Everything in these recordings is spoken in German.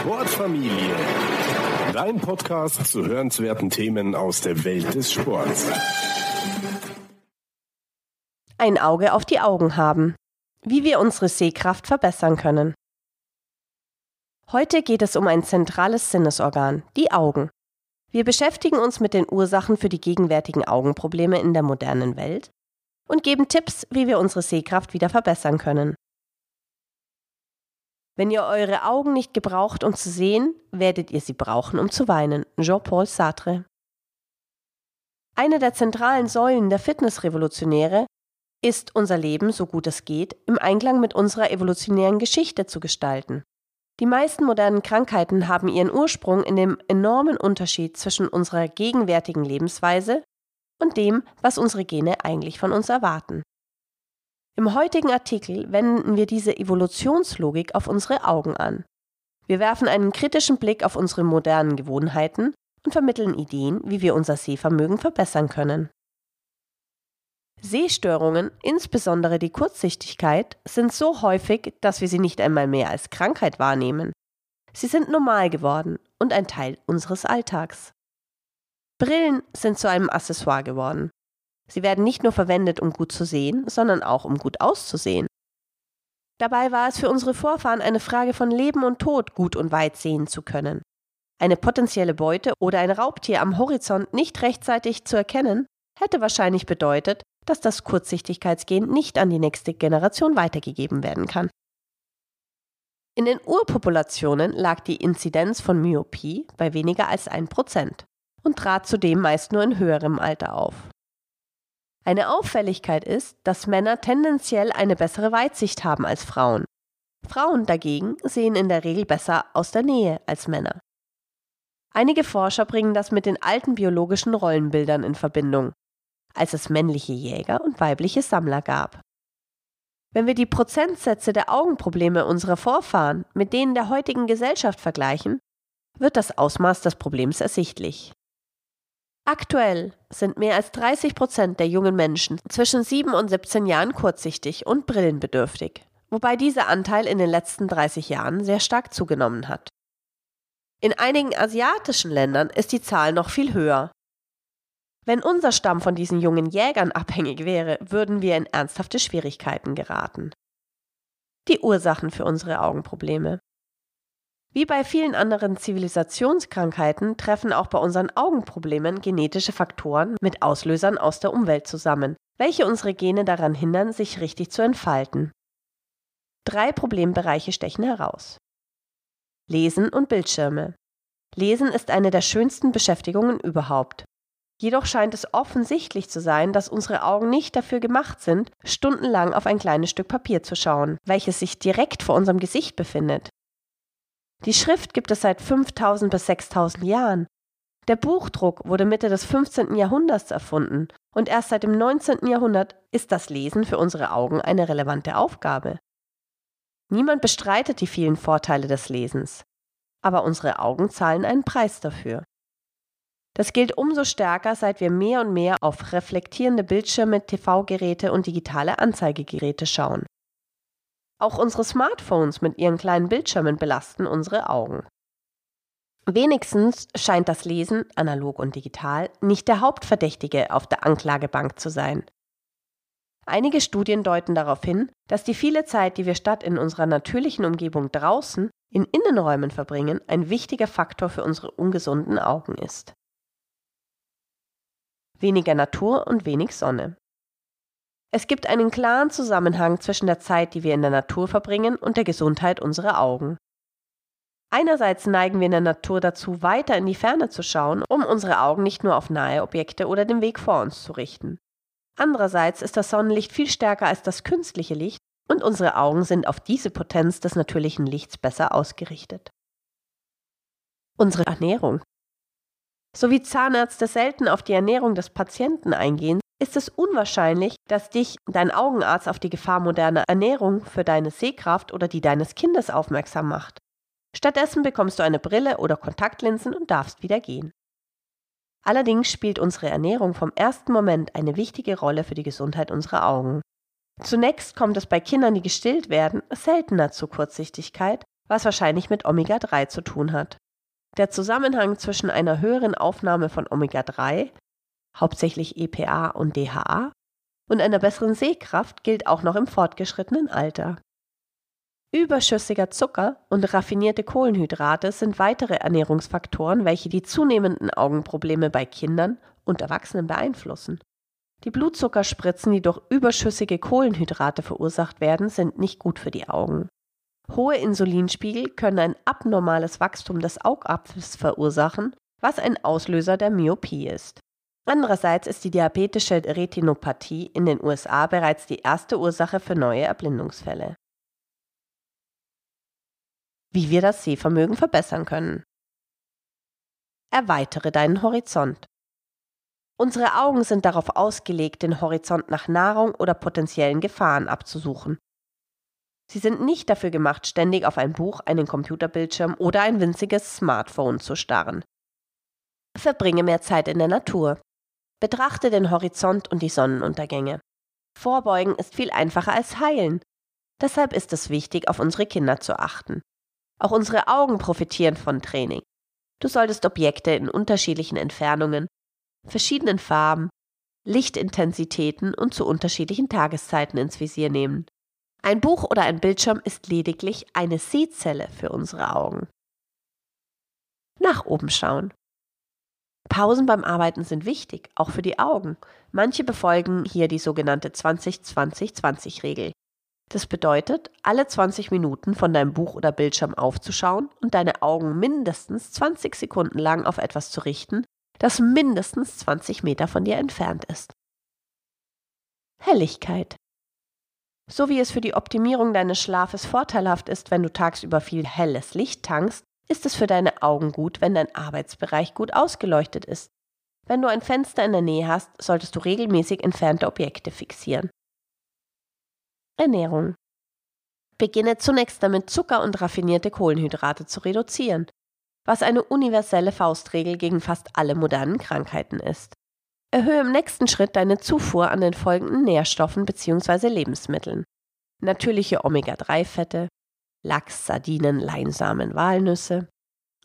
Sportfamilie. Dein Podcast zu hörenswerten Themen aus der Welt des Sports. Ein Auge auf die Augen haben. Wie wir unsere Sehkraft verbessern können. Heute geht es um ein zentrales Sinnesorgan, die Augen. Wir beschäftigen uns mit den Ursachen für die gegenwärtigen Augenprobleme in der modernen Welt und geben Tipps, wie wir unsere Sehkraft wieder verbessern können. Wenn ihr eure Augen nicht gebraucht, um zu sehen, werdet ihr sie brauchen, um zu weinen. Jean-Paul Sartre. Eine der zentralen Säulen der Fitnessrevolutionäre ist unser Leben, so gut es geht, im Einklang mit unserer evolutionären Geschichte zu gestalten. Die meisten modernen Krankheiten haben ihren Ursprung in dem enormen Unterschied zwischen unserer gegenwärtigen Lebensweise und dem, was unsere Gene eigentlich von uns erwarten. Im heutigen Artikel wenden wir diese Evolutionslogik auf unsere Augen an. Wir werfen einen kritischen Blick auf unsere modernen Gewohnheiten und vermitteln Ideen, wie wir unser Sehvermögen verbessern können. Sehstörungen, insbesondere die Kurzsichtigkeit, sind so häufig, dass wir sie nicht einmal mehr als Krankheit wahrnehmen. Sie sind normal geworden und ein Teil unseres Alltags. Brillen sind zu einem Accessoire geworden. Sie werden nicht nur verwendet, um gut zu sehen, sondern auch um gut auszusehen. Dabei war es für unsere Vorfahren eine Frage von Leben und Tod, gut und weit sehen zu können. Eine potenzielle Beute oder ein Raubtier am Horizont nicht rechtzeitig zu erkennen, hätte wahrscheinlich bedeutet, dass das Kurzsichtigkeitsgen nicht an die nächste Generation weitergegeben werden kann. In den Urpopulationen lag die Inzidenz von Myopie bei weniger als 1% und trat zudem meist nur in höherem Alter auf. Eine Auffälligkeit ist, dass Männer tendenziell eine bessere Weitsicht haben als Frauen. Frauen dagegen sehen in der Regel besser aus der Nähe als Männer. Einige Forscher bringen das mit den alten biologischen Rollenbildern in Verbindung, als es männliche Jäger und weibliche Sammler gab. Wenn wir die Prozentsätze der Augenprobleme unserer Vorfahren mit denen der heutigen Gesellschaft vergleichen, wird das Ausmaß des Problems ersichtlich. Aktuell sind mehr als 30 Prozent der jungen Menschen zwischen 7 und 17 Jahren kurzsichtig und brillenbedürftig, wobei dieser Anteil in den letzten 30 Jahren sehr stark zugenommen hat. In einigen asiatischen Ländern ist die Zahl noch viel höher. Wenn unser Stamm von diesen jungen Jägern abhängig wäre, würden wir in ernsthafte Schwierigkeiten geraten. Die Ursachen für unsere Augenprobleme. Wie bei vielen anderen Zivilisationskrankheiten treffen auch bei unseren Augenproblemen genetische Faktoren mit Auslösern aus der Umwelt zusammen, welche unsere Gene daran hindern, sich richtig zu entfalten. Drei Problembereiche stechen heraus. Lesen und Bildschirme. Lesen ist eine der schönsten Beschäftigungen überhaupt. Jedoch scheint es offensichtlich zu sein, dass unsere Augen nicht dafür gemacht sind, stundenlang auf ein kleines Stück Papier zu schauen, welches sich direkt vor unserem Gesicht befindet. Die Schrift gibt es seit 5000 bis 6000 Jahren. Der Buchdruck wurde Mitte des 15. Jahrhunderts erfunden und erst seit dem 19. Jahrhundert ist das Lesen für unsere Augen eine relevante Aufgabe. Niemand bestreitet die vielen Vorteile des Lesens, aber unsere Augen zahlen einen Preis dafür. Das gilt umso stärker, seit wir mehr und mehr auf reflektierende Bildschirme, TV-Geräte und digitale Anzeigegeräte schauen. Auch unsere Smartphones mit ihren kleinen Bildschirmen belasten unsere Augen. Wenigstens scheint das Lesen, analog und digital, nicht der Hauptverdächtige auf der Anklagebank zu sein. Einige Studien deuten darauf hin, dass die viele Zeit, die wir statt in unserer natürlichen Umgebung draußen in Innenräumen verbringen, ein wichtiger Faktor für unsere ungesunden Augen ist. Weniger Natur und wenig Sonne. Es gibt einen klaren Zusammenhang zwischen der Zeit, die wir in der Natur verbringen, und der Gesundheit unserer Augen. Einerseits neigen wir in der Natur dazu, weiter in die Ferne zu schauen, um unsere Augen nicht nur auf nahe Objekte oder den Weg vor uns zu richten. Andererseits ist das Sonnenlicht viel stärker als das künstliche Licht und unsere Augen sind auf diese Potenz des natürlichen Lichts besser ausgerichtet. Unsere Ernährung. So wie Zahnärzte selten auf die Ernährung des Patienten eingehen, ist es unwahrscheinlich, dass dich dein Augenarzt auf die Gefahr moderner Ernährung für deine Sehkraft oder die deines Kindes aufmerksam macht. Stattdessen bekommst du eine Brille oder Kontaktlinsen und darfst wieder gehen. Allerdings spielt unsere Ernährung vom ersten Moment eine wichtige Rolle für die Gesundheit unserer Augen. Zunächst kommt es bei Kindern, die gestillt werden, seltener zu Kurzsichtigkeit was wahrscheinlich mit Omega-3 zu tun hat. Der Zusammenhang zwischen einer höheren Aufnahme von Omega-3, hauptsächlich EPA und DHA, und einer besseren Sehkraft gilt auch noch im fortgeschrittenen Alter. Überschüssiger Zucker und raffinierte Kohlenhydrate sind weitere Ernährungsfaktoren, welche die zunehmenden Augenprobleme bei Kindern und Erwachsenen beeinflussen. Die Blutzuckerspritzen, die durch überschüssige Kohlenhydrate verursacht werden, sind nicht gut für die Augen. Hohe Insulinspiegel können ein abnormales Wachstum des Augapfels verursachen, was ein Auslöser der Myopie ist. Andererseits ist die diabetische Retinopathie in den USA bereits die erste Ursache für neue Erblindungsfälle. Wie wir das Sehvermögen verbessern können. Erweitere deinen Horizont. Unsere Augen sind darauf ausgelegt, den Horizont nach Nahrung oder potenziellen Gefahren abzusuchen. Sie sind nicht dafür gemacht, ständig auf ein Buch, einen Computerbildschirm oder ein winziges Smartphone zu starren. Verbringe mehr Zeit in der Natur. Betrachte den Horizont und die Sonnenuntergänge. Vorbeugen ist viel einfacher als heilen. Deshalb ist es wichtig, auf unsere Kinder zu achten. Auch unsere Augen profitieren von Training. Du solltest Objekte in unterschiedlichen Entfernungen, verschiedenen Farben, Lichtintensitäten und zu unterschiedlichen Tageszeiten ins Visier nehmen. Ein Buch oder ein Bildschirm ist lediglich eine Sehzelle für unsere Augen. Nach oben schauen. Pausen beim Arbeiten sind wichtig, auch für die Augen. Manche befolgen hier die sogenannte 20-20-20-Regel. Das bedeutet, alle 20 Minuten von deinem Buch oder Bildschirm aufzuschauen und deine Augen mindestens 20 Sekunden lang auf etwas zu richten, das mindestens 20 Meter von dir entfernt ist. Helligkeit. So wie es für die Optimierung deines Schlafes vorteilhaft ist, wenn du tagsüber viel helles Licht tankst, ist es für deine Augen gut, wenn dein Arbeitsbereich gut ausgeleuchtet ist. Wenn du ein Fenster in der Nähe hast, solltest du regelmäßig entfernte Objekte fixieren. Ernährung. Beginne zunächst damit, Zucker und raffinierte Kohlenhydrate zu reduzieren, was eine universelle Faustregel gegen fast alle modernen Krankheiten ist. Erhöhe im nächsten Schritt deine Zufuhr an den folgenden Nährstoffen bzw. Lebensmitteln. Natürliche Omega-3-Fette, Lachs, Sardinen, Leinsamen, Walnüsse.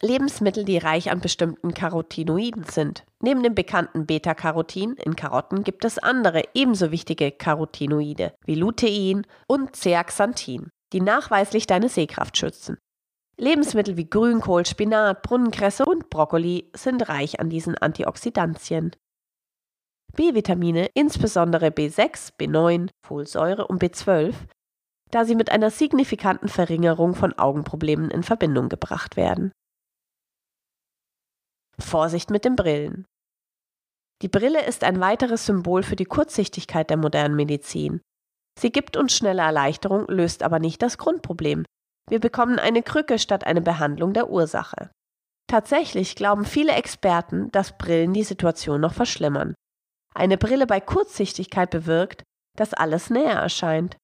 Lebensmittel, die reich an bestimmten Carotinoiden sind. Neben dem bekannten Beta-Carotin in Karotten gibt es andere ebenso wichtige Carotinoide wie Lutein und Zeaxanthin, die nachweislich deine Sehkraft schützen. Lebensmittel wie Grünkohl, Spinat, Brunnenkresse und Brokkoli sind reich an diesen Antioxidantien. B-Vitamine, insbesondere B6, B9, Folsäure und B12, da sie mit einer signifikanten Verringerung von Augenproblemen in Verbindung gebracht werden. Vorsicht mit den Brillen. Die Brille ist ein weiteres Symbol für die Kurzsichtigkeit der modernen Medizin. Sie gibt uns schnelle Erleichterung, löst aber nicht das Grundproblem. Wir bekommen eine Krücke statt eine Behandlung der Ursache. Tatsächlich glauben viele Experten, dass Brillen die Situation noch verschlimmern. Eine Brille bei Kurzsichtigkeit bewirkt, dass alles näher erscheint.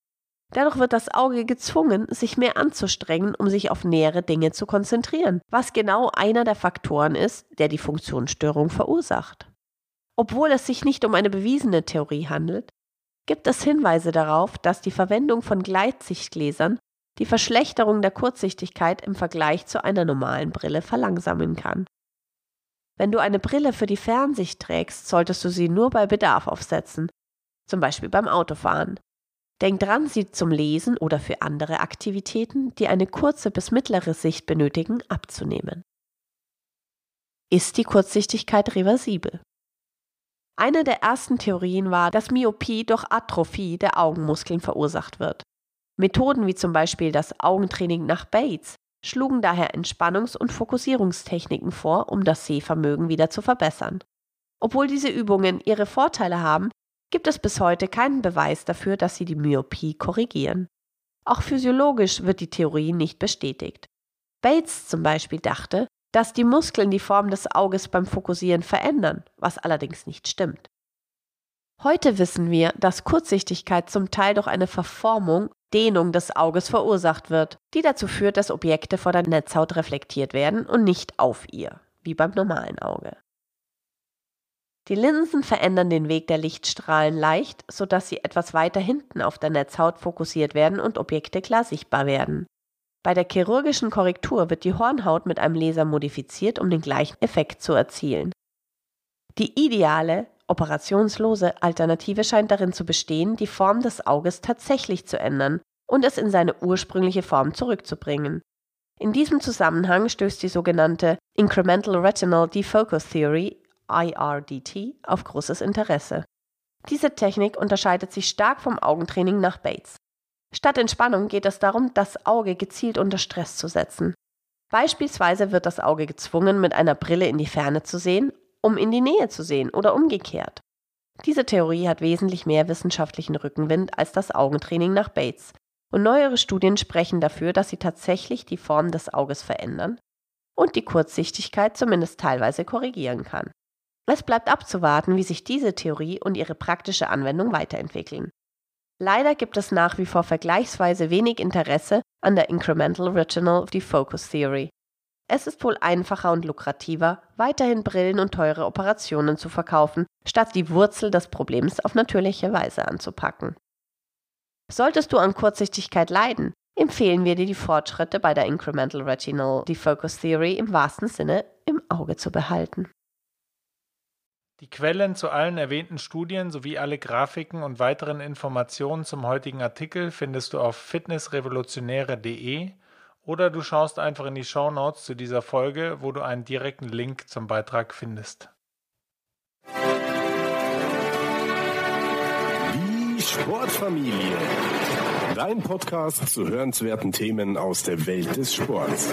Dadurch wird das Auge gezwungen, sich mehr anzustrengen, um sich auf nähere Dinge zu konzentrieren, was genau einer der Faktoren ist, der die Funktionsstörung verursacht. Obwohl es sich nicht um eine bewiesene Theorie handelt, gibt es Hinweise darauf, dass die Verwendung von Gleitsichtgläsern die Verschlechterung der Kurzsichtigkeit im Vergleich zu einer normalen Brille verlangsamen kann. Wenn du eine Brille für die Fernsicht trägst, solltest du sie nur bei Bedarf aufsetzen, zum Beispiel beim Autofahren. Denk dran, sie zum Lesen oder für andere Aktivitäten, die eine kurze bis mittlere Sicht benötigen, abzunehmen. Ist die Kurzsichtigkeit reversibel? Eine der ersten Theorien war, dass Myopie durch Atrophie der Augenmuskeln verursacht wird. Methoden wie zum Beispiel das Augentraining nach Bates schlugen daher Entspannungs- und Fokussierungstechniken vor, um das Sehvermögen wieder zu verbessern. Obwohl diese Übungen ihre Vorteile haben, gibt es bis heute keinen Beweis dafür, dass sie die Myopie korrigieren. Auch physiologisch wird die Theorie nicht bestätigt. Bates zum Beispiel dachte, dass die Muskeln die Form des Auges beim Fokussieren verändern, was allerdings nicht stimmt. Heute wissen wir, dass Kurzsichtigkeit zum Teil durch eine Verformung Dehnung des Auges verursacht wird, die dazu führt, dass Objekte vor der Netzhaut reflektiert werden und nicht auf ihr, wie beim normalen Auge. Die Linsen verändern den Weg der Lichtstrahlen leicht, sodass sie etwas weiter hinten auf der Netzhaut fokussiert werden und Objekte klar sichtbar werden. Bei der chirurgischen Korrektur wird die Hornhaut mit einem Laser modifiziert, um den gleichen Effekt zu erzielen. Die ideale, operationslose Alternative scheint darin zu bestehen, die Form des Auges tatsächlich zu ändern und es in seine ursprüngliche Form zurückzubringen. In diesem Zusammenhang stößt die sogenannte Incremental Retinal Defocus Theory IRDT auf großes Interesse. Diese Technik unterscheidet sich stark vom Augentraining nach Bates. Statt Entspannung geht es darum, das Auge gezielt unter Stress zu setzen. Beispielsweise wird das Auge gezwungen, mit einer Brille in die Ferne zu sehen, um in die Nähe zu sehen oder umgekehrt. Diese Theorie hat wesentlich mehr wissenschaftlichen Rückenwind als das Augentraining nach Bates, und neuere Studien sprechen dafür, dass sie tatsächlich die Form des Auges verändern und die Kurzsichtigkeit zumindest teilweise korrigieren kann. Es bleibt abzuwarten, wie sich diese Theorie und ihre praktische Anwendung weiterentwickeln. Leider gibt es nach wie vor vergleichsweise wenig Interesse an der Incremental Retinal Defocus Theory. Es ist wohl einfacher und lukrativer, weiterhin Brillen und teure Operationen zu verkaufen, statt die Wurzel des Problems auf natürliche Weise anzupacken. Solltest du an Kurzsichtigkeit leiden, empfehlen wir dir die Fortschritte bei der Incremental Retinal Defocus Theory im wahrsten Sinne im Auge zu behalten. Die Quellen zu allen erwähnten Studien sowie alle Grafiken und weiteren Informationen zum heutigen Artikel findest du auf fitnessrevolutionäre.de oder du schaust einfach in die Show Notes zu dieser Folge, wo du einen direkten Link zum Beitrag findest. Die Sportfamilie. Dein Podcast zu hörenswerten Themen aus der Welt des Sports.